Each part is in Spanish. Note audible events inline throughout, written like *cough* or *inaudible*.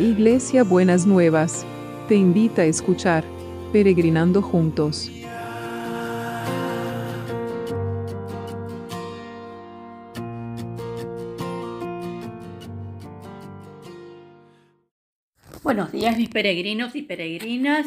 Iglesia Buenas Nuevas, te invita a escuchar Peregrinando Juntos. Buenos días mis peregrinos y peregrinas,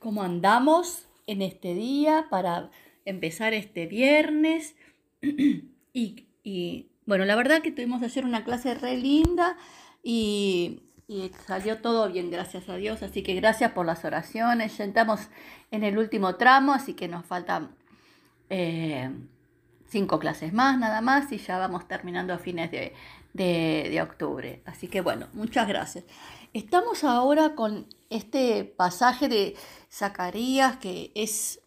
¿cómo andamos en este día para empezar este viernes? *clears throat* y, bueno, la verdad que tuvimos ayer una clase re linda y y salió todo bien, gracias a Dios. Así que gracias por las oraciones. Ya estamos en el último tramo, así que nos faltan eh, cinco clases más, nada más, y ya vamos terminando a fines de, de, octubre. Así que bueno, muchas gracias. Estamos ahora con este pasaje de Zacarías que es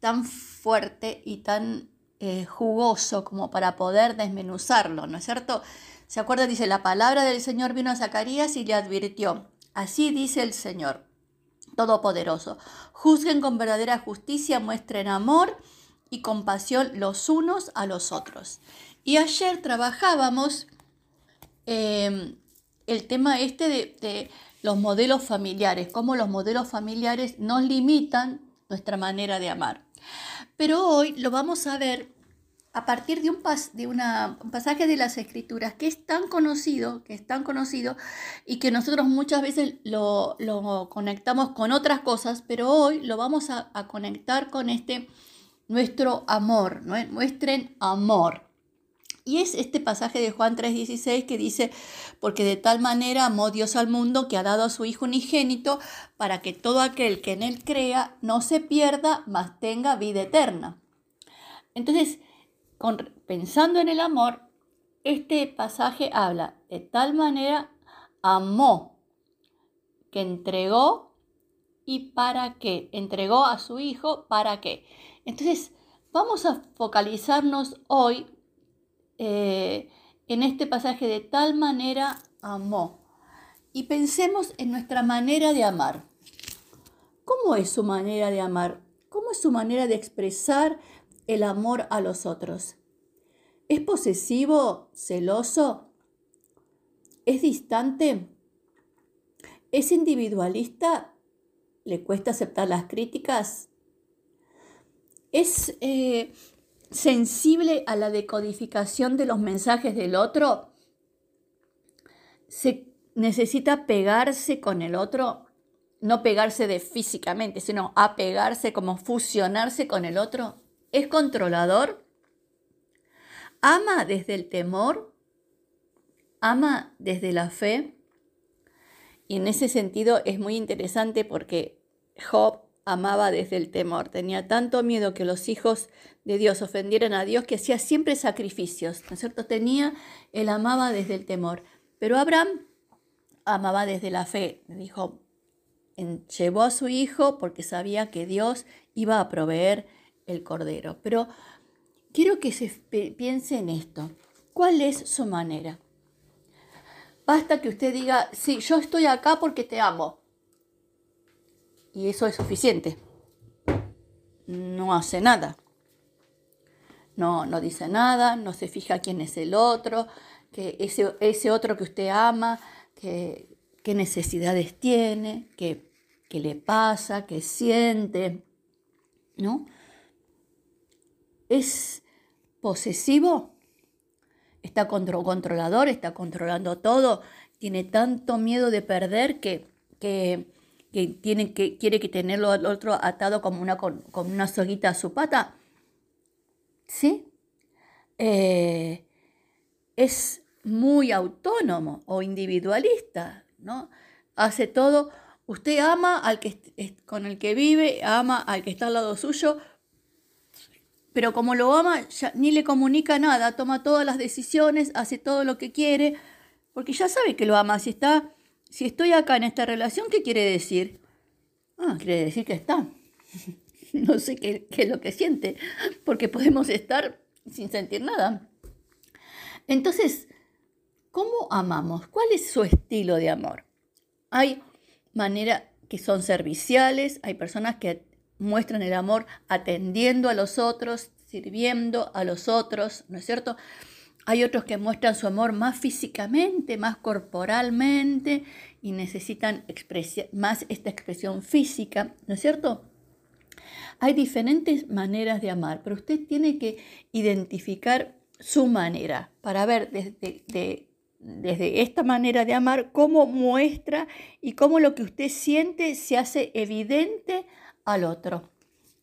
tan fuerte y tan eh, jugoso como para poder desmenuzarlo, ¿no es cierto? ¿Se acuerda? Dice, la palabra del Señor vino a Zacarías y le advirtió, así dice el Señor Todopoderoso, juzguen con verdadera justicia, muestren amor y compasión los unos a los otros. Y ayer trabajábamos em, el tema este de, de los modelos familiares, cómo los modelos familiares nos limitan nuestra manera de amar. Pero hoy lo vamos a ver a partir de, un, pasaje de las escrituras que es tan conocido, que es tan conocido y que nosotros muchas veces lo, conectamos con otras cosas, pero hoy lo vamos a, conectar con este nuestro amor, ¿no? muestren amor. Y es este pasaje de Juan 3:16 que dice, porque de tal manera amó Dios al mundo que ha dado a su Hijo unigénito para que todo aquel que en él crea no se pierda, mas tenga vida eterna. Entonces, pensando en el amor, este pasaje habla de tal manera amó que entregó y para qué. Entregó a su hijo para qué. Entonces, vamos a focalizarnos hoy eh, en este pasaje de tal manera amó. Y pensemos en nuestra manera de amar. ¿Cómo es su manera de amar? ¿Cómo es su manera de expresar el amor a los otros? ¿Es posesivo, celoso? ¿Es distante? ¿Es individualista? ¿Le cuesta aceptar las críticas? ¿Es eh, sensible a la decodificación de los mensajes del otro? ¿Se necesita pegarse con el otro? No pegarse de físicamente, sino apegarse como fusionarse con el otro. ¿Es controlador? ¿Ama desde el temor? ¿Ama desde la fe? Y en ese sentido es muy interesante porque Job amaba desde el temor. Tenía tanto miedo que los hijos de Dios ofendieran a Dios que hacía siempre sacrificios, ¿no es cierto? Tenía, él amaba desde el temor. Pero Abraham amaba desde la fe. Dijo, llevó a su hijo porque sabía que Dios iba a proveer el cordero. Pero quiero que se piense en esto. ¿Cuál es su manera? Basta que usted diga, sí, yo estoy acá porque te amo. Y eso es suficiente. No hace nada. No, no dice nada, no se fija quién es el otro, que ese, ese otro que usted ama, qué necesidades tiene, qué, qué le pasa, qué siente. ¿No? Es posesivo, está controlador, está controlando todo, tiene tanto miedo de perder que, que, tiene que quiere que tenerlo al otro atado como una, con, una soguita a su pata. ¿Sí? Eh, es muy autónomo o individualista, ¿no? Hace todo. Usted ama al que con el que vive, ama al que está al lado suyo, pero como lo ama, ni le comunica nada, toma todas las decisiones, hace todo lo que quiere, porque ya sabe que lo ama. Si está, si estoy acá en esta relación, ¿qué quiere decir? Ah, quiere decir que está. *laughs* no sé qué, qué es lo que siente, porque podemos estar sin sentir nada. Entonces, ¿cómo amamos? ¿Cuál es su estilo de amor? Hay maneras que son serviciales, hay personas que muestran el amor atendiendo a los otros, sirviendo a los otros, ¿no es cierto? Hay otros que muestran su amor más físicamente, más corporalmente y necesitan más esta expresión física, ¿no es cierto? Hay diferentes maneras de amar, pero usted tiene que identificar su manera para ver desde, desde esta manera de amar cómo muestra y cómo lo que usted siente se hace evidente al otro.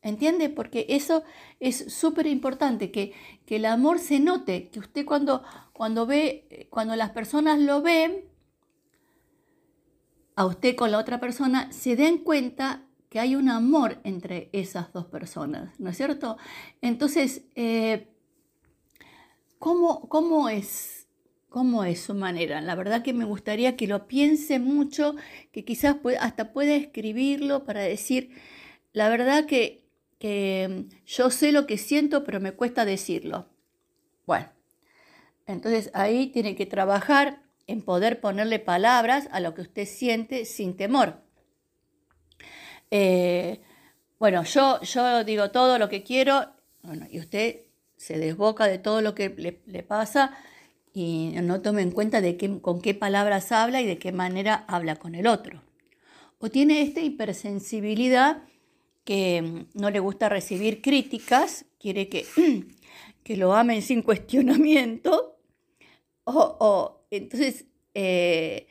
¿Entiende? Porque eso es súper importante, que, que, el amor se note, que usted cuando, cuando ve, cuando las personas lo ven, a usted con la otra persona, se den cuenta que hay un amor entre esas dos personas, ¿no es cierto? Entonces, eh, ¿cómo, ¿cómo, es? ¿Cómo es su manera? La verdad que me gustaría que lo piense mucho, que quizás hasta pueda escribirlo para decir, la verdad que que yo sé lo que siento, pero me cuesta decirlo. Bueno, entonces ahí tiene que trabajar en poder ponerle palabras a lo que usted siente sin temor. Eh, bueno, yo, yo digo todo lo que quiero, bueno, y usted se desboca de todo lo que le, pasa y no tome en cuenta de qué, con qué palabras habla y de qué manera habla con el otro. O tiene esta hipersensibilidad que mm, no le gusta recibir críticas, quiere que, *clears throat* que lo amen sin cuestionamiento, o, entonces, eh,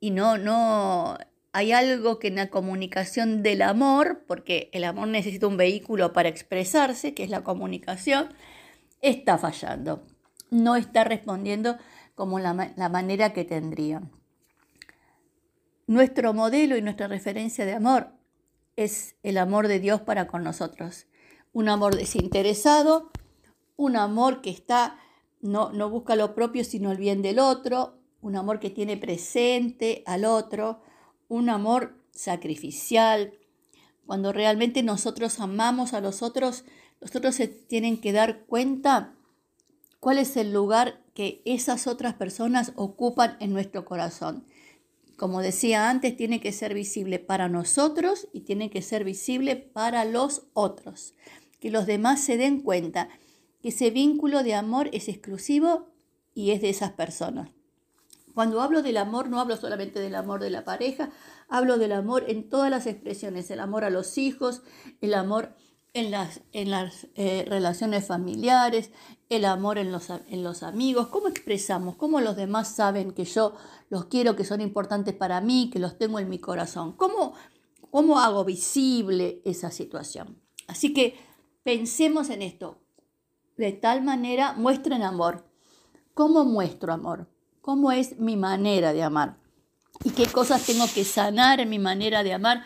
y no, no, hay algo que en la comunicación del amor, porque el amor necesita un vehículo para expresarse, que es la comunicación, está fallando, no está respondiendo como la, la manera que tendría. Nuestro modelo y nuestra referencia de amor es el amor de Dios para con nosotros. Un amor desinteresado, un amor que está, no, no busca lo propio sino el bien del otro, un amor que tiene presente al otro, un amor sacrificial. Cuando realmente nosotros amamos a los otros, los otros se tienen que dar cuenta cuál es el lugar que esas otras personas ocupan en nuestro corazón como decía antes, tiene que ser visible para nosotros y tiene que ser visible para los otros. Que los demás se den cuenta que ese vínculo de amor es exclusivo y es de esas personas. Cuando hablo del amor, no hablo solamente del amor de la pareja, hablo del amor en todas las expresiones, el amor a los hijos, el amor en las, en las eh, relaciones familiares, el amor en los, en los amigos, cómo expresamos, cómo los demás saben que yo los quiero, que son importantes para mí, que los tengo en mi corazón, cómo, cómo hago visible esa situación. Así que pensemos en esto, de tal manera muestren amor. ¿Cómo muestro amor? ¿Cómo es mi manera de amar? ¿Y qué cosas tengo que sanar en mi manera de amar?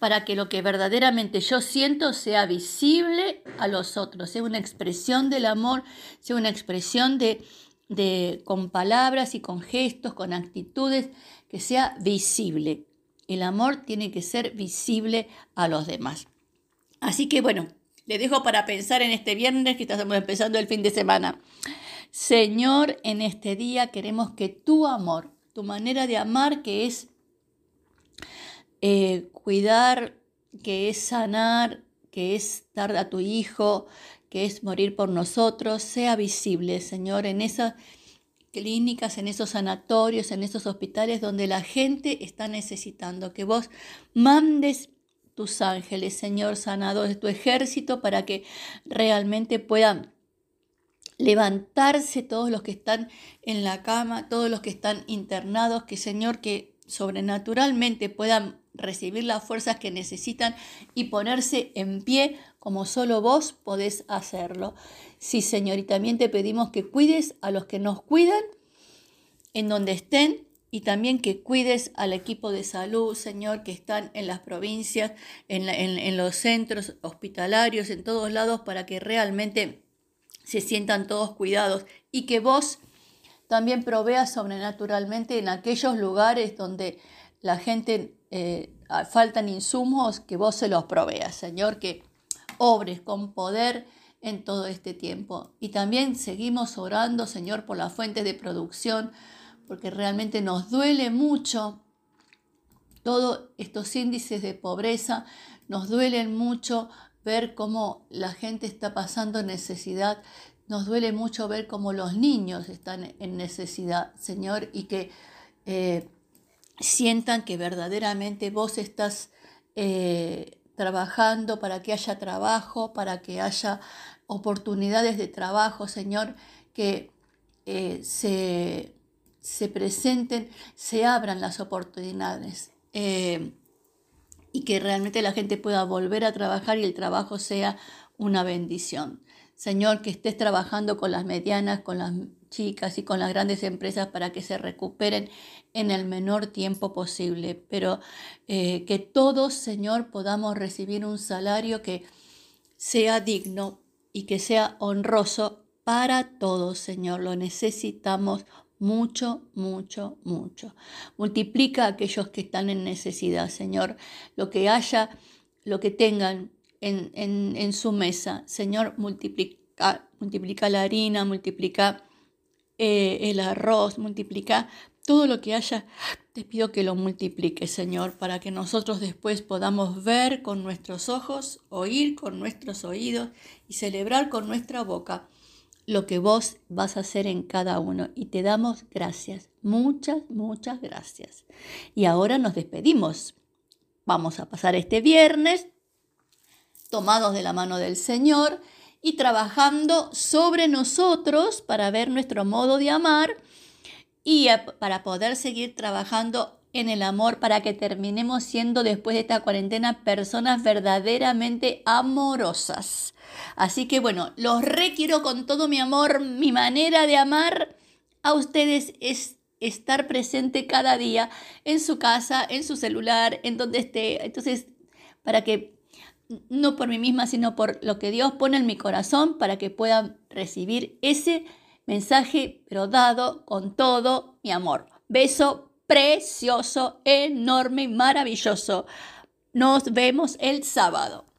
Para que lo que verdaderamente yo siento sea visible a los otros, sea una expresión del amor, sea una expresión de, de con palabras y con gestos, con actitudes, que sea visible. El amor tiene que ser visible a los demás. Así que bueno, le dejo para pensar en este viernes que estamos empezando el fin de semana. Señor, en este día queremos que tu amor, tu manera de amar, que es eh, cuidar, que es sanar, que es dar a tu hijo, que es morir por nosotros, sea visible, Señor, en esas clínicas, en esos sanatorios, en esos hospitales donde la gente está necesitando, que vos mandes tus ángeles, Señor, sanado de tu ejército, para que realmente puedan levantarse todos los que están en la cama, todos los que están internados, que Señor, que sobrenaturalmente puedan recibir las fuerzas que necesitan y ponerse en pie como solo vos podés hacerlo. Sí, Señor, y también te pedimos que cuides a los que nos cuidan en donde estén y también que cuides al equipo de salud, Señor, que están en las provincias, en, en los centros hospitalarios, en todos lados, para que realmente se sientan todos cuidados y que vos también proveas sobrenaturalmente en aquellos lugares donde la gente eh, faltan insumos, que vos se los proveas, Señor, que obres con poder en todo este tiempo. Y también seguimos orando, Señor, por las fuentes de producción, porque realmente nos duele mucho todos estos índices de pobreza, nos duelen mucho ver cómo la gente está pasando necesidad nos duele mucho ver cómo los niños están en necesidad, Señor, y que eh, sientan que verdaderamente vos estás eh, trabajando para que haya trabajo, para que haya oportunidades de trabajo, Señor, que eh, se, se, presenten, se abran las oportunidades y que realmente la gente pueda volver a trabajar y el trabajo sea una bendición. Señor, que estés trabajando con las medianas, con las chicas y con las grandes empresas para que se recuperen en el menor tiempo posible, pero eh, que todos, Señor, podamos recibir un salario que sea digno y que sea honroso para todos, Señor. Lo necesitamos mucho, mucho, mucho. Multiplica a aquellos que están en necesidad, Señor. Lo que haya, lo que tengan, en, su mesa. Señor, multiplica, multiplica la harina, multiplica eh, el arroz, multiplica todo lo que haya. Te pido que lo multiplique, Señor, para que nosotros después podamos ver con nuestros ojos, oír con nuestros oídos y celebrar con nuestra boca lo que vos vas a hacer en cada uno. Y te damos gracias, muchas, muchas gracias. Y ahora nos despedimos. Vamos a pasar este viernes tomados de la mano del Señor y trabajando sobre nosotros para ver nuestro modo de amar y para poder seguir trabajando en el amor para que terminemos siendo después de esta cuarentena personas verdaderamente amorosas. Así que bueno, los requiero con todo mi amor, mi manera de amar a ustedes es estar presente cada día en su casa, en su celular, en donde esté. Entonces, para que no por mí misma, sino por lo que Dios pone en mi corazón para que pueda recibir ese mensaje, pero dado con todo mi amor. Beso precioso, enorme y maravilloso. Nos vemos el sábado.